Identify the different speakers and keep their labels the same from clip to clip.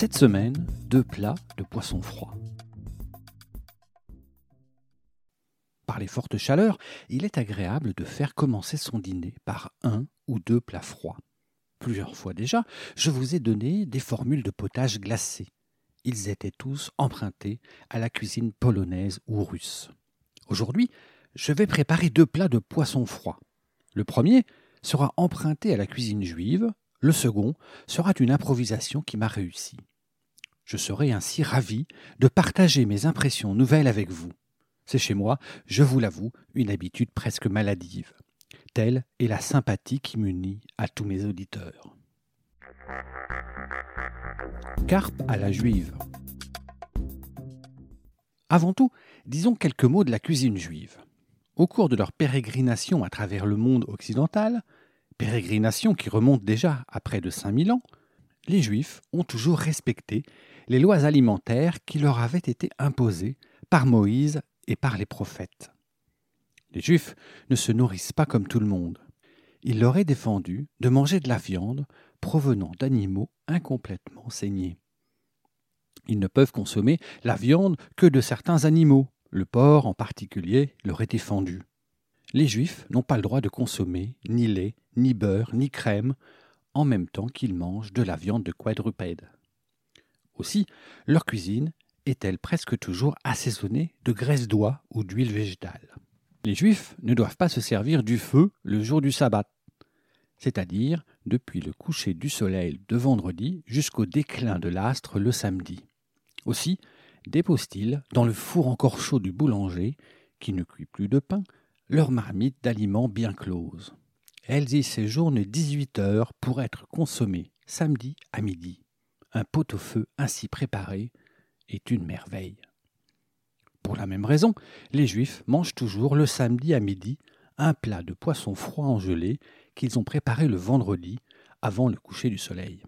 Speaker 1: Cette semaine, deux plats de poisson froid. Par les fortes chaleurs, il est agréable de faire commencer son dîner par un ou deux plats froids. Plusieurs fois déjà, je vous ai donné des formules de potage glacé. Ils étaient tous empruntés à la cuisine polonaise ou russe. Aujourd'hui, je vais préparer deux plats de poisson froid. Le premier sera emprunté à la cuisine juive, le second sera une improvisation qui m'a réussi. Je serai ainsi ravi de partager mes impressions nouvelles avec vous. C'est chez moi, je vous l'avoue, une habitude presque maladive. Telle est la sympathie qui m'unit à tous mes auditeurs. Carpe à la juive. Avant tout, disons quelques mots de la cuisine juive. Au cours de leur pérégrination à travers le monde occidental, pérégrination qui remonte déjà à près de 5000 ans, les Juifs ont toujours respecté les lois alimentaires qui leur avaient été imposées par Moïse et par les prophètes. Les Juifs ne se nourrissent pas comme tout le monde. Il leur est défendu de manger de la viande provenant d'animaux incomplètement saignés. Ils ne peuvent consommer la viande que de certains animaux. Le porc en particulier leur est défendu. Les Juifs n'ont pas le droit de consommer ni lait, ni beurre, ni crème, en même temps qu'ils mangent de la viande de quadrupède. Aussi, leur cuisine est-elle presque toujours assaisonnée de graisse d'oie ou d'huile végétale. Les Juifs ne doivent pas se servir du feu le jour du sabbat, c'est-à-dire depuis le coucher du soleil de vendredi jusqu'au déclin de l'astre le samedi. Aussi déposent-ils dans le four encore chaud du boulanger, qui ne cuit plus de pain, leur marmite d'aliments bien close. Elles y séjournent 18 heures pour être consommées samedi à midi. Un pot-au-feu ainsi préparé est une merveille. Pour la même raison, les Juifs mangent toujours le samedi à midi un plat de poisson froid en gelée qu'ils ont préparé le vendredi avant le coucher du soleil.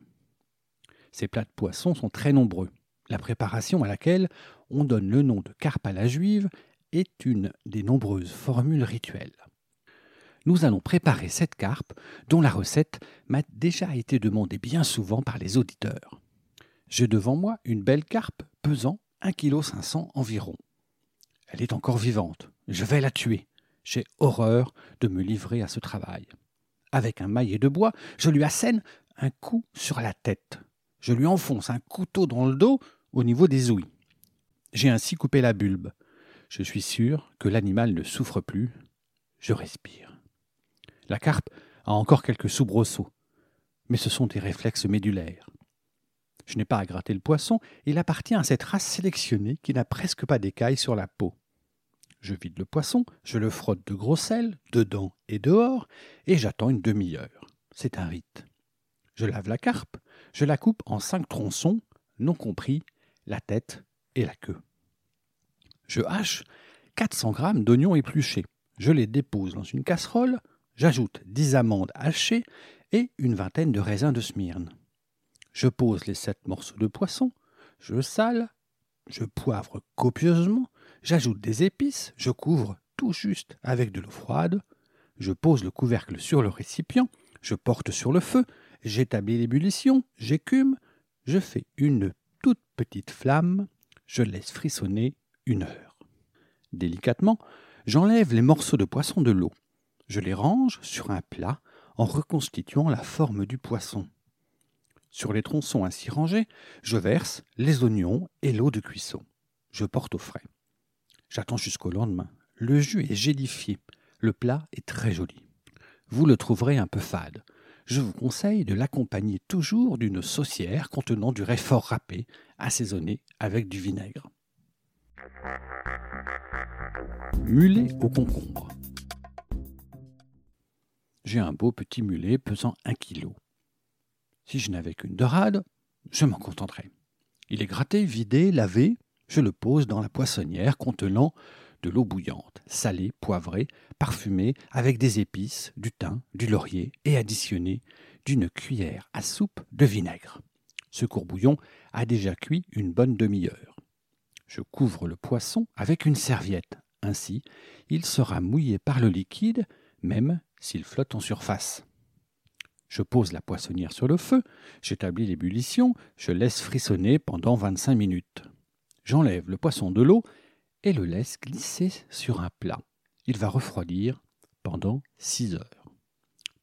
Speaker 1: Ces plats de poisson sont très nombreux. La préparation à laquelle on donne le nom de carpe à la juive est une des nombreuses formules rituelles. Nous allons préparer cette carpe dont la recette m'a déjà été demandée bien souvent par les auditeurs. J'ai devant moi une belle carpe pesant 1,5 kg environ. Elle est encore vivante. Je vais la tuer. J'ai horreur de me livrer à ce travail. Avec un maillet de bois, je lui assène un coup sur la tête. Je lui enfonce un couteau dans le dos au niveau des ouïes. J'ai ainsi coupé la bulbe. Je suis sûr que l'animal ne souffre plus. Je respire. La carpe a encore quelques soubresauts, mais ce sont des réflexes médulaires. Je n'ai pas à gratter le poisson, il appartient à cette race sélectionnée qui n'a presque pas d'écailles sur la peau. Je vide le poisson, je le frotte de gros sel, dedans et dehors, et j'attends une demi-heure. C'est un rite. Je lave la carpe, je la coupe en cinq tronçons, non compris la tête et la queue. Je hache 400 grammes d'oignons épluchés. Je les dépose dans une casserole, j'ajoute 10 amandes hachées et une vingtaine de raisins de Smyrne. Je pose les sept morceaux de poisson, je sale, je poivre copieusement, j'ajoute des épices, je couvre tout juste avec de l'eau froide, je pose le couvercle sur le récipient, je porte sur le feu, j'établis l'ébullition, j'écume, je fais une toute petite flamme, je laisse frissonner une heure. Délicatement, j'enlève les morceaux de poisson de l'eau. Je les range sur un plat en reconstituant la forme du poisson. Sur les tronçons ainsi rangés, je verse les oignons et l'eau de cuisson. Je porte au frais. J'attends jusqu'au lendemain. Le jus est gélifié. Le plat est très joli. Vous le trouverez un peu fade. Je vous conseille de l'accompagner toujours d'une saucière contenant du réfort râpé, assaisonné avec du vinaigre. Mulet au concombre. Un beau petit mulet pesant un kilo. Si je n'avais qu'une dorade, je m'en contenterais. Il est gratté, vidé, lavé, je le pose dans la poissonnière contenant de l'eau bouillante, salée, poivrée, parfumée, avec des épices, du thym, du laurier et additionnée d'une cuillère à soupe de vinaigre. Ce courbouillon a déjà cuit une bonne demi-heure. Je couvre le poisson avec une serviette. Ainsi, il sera mouillé par le liquide, même s'il flotte en surface. Je pose la poissonnière sur le feu, j'établis l'ébullition, je laisse frissonner pendant 25 minutes. J'enlève le poisson de l'eau et le laisse glisser sur un plat. Il va refroidir pendant 6 heures.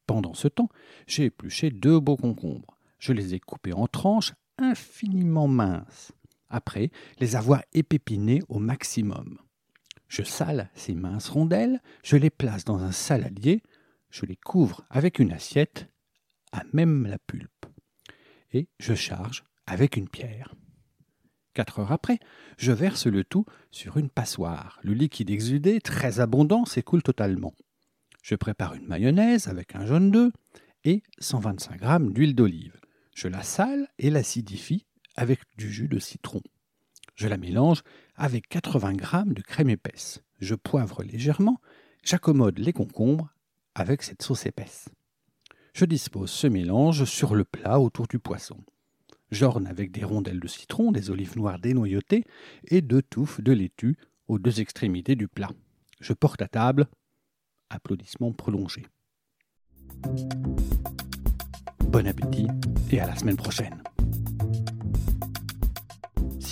Speaker 1: Pendant ce temps, j'ai épluché deux beaux concombres. Je les ai coupés en tranches infiniment minces, après les avoir épépinés au maximum. Je sale ces minces rondelles, je les place dans un saladier, je les couvre avec une assiette, à même la pulpe, et je charge avec une pierre. Quatre heures après, je verse le tout sur une passoire. Le liquide exudé, très abondant, s'écoule totalement. Je prépare une mayonnaise avec un jaune d'œuf et 125 g d'huile d'olive. Je la sale et l'acidifie avec du jus de citron. Je la mélange avec 80 g de crème épaisse. Je poivre légèrement, j'accommode les concombres avec cette sauce épaisse. Je dispose ce mélange sur le plat autour du poisson. J'orne avec des rondelles de citron, des olives noires dénoyautées et deux touffes de laitue aux deux extrémités du plat. Je porte à table. Applaudissements prolongés. Bon appétit et à la semaine prochaine.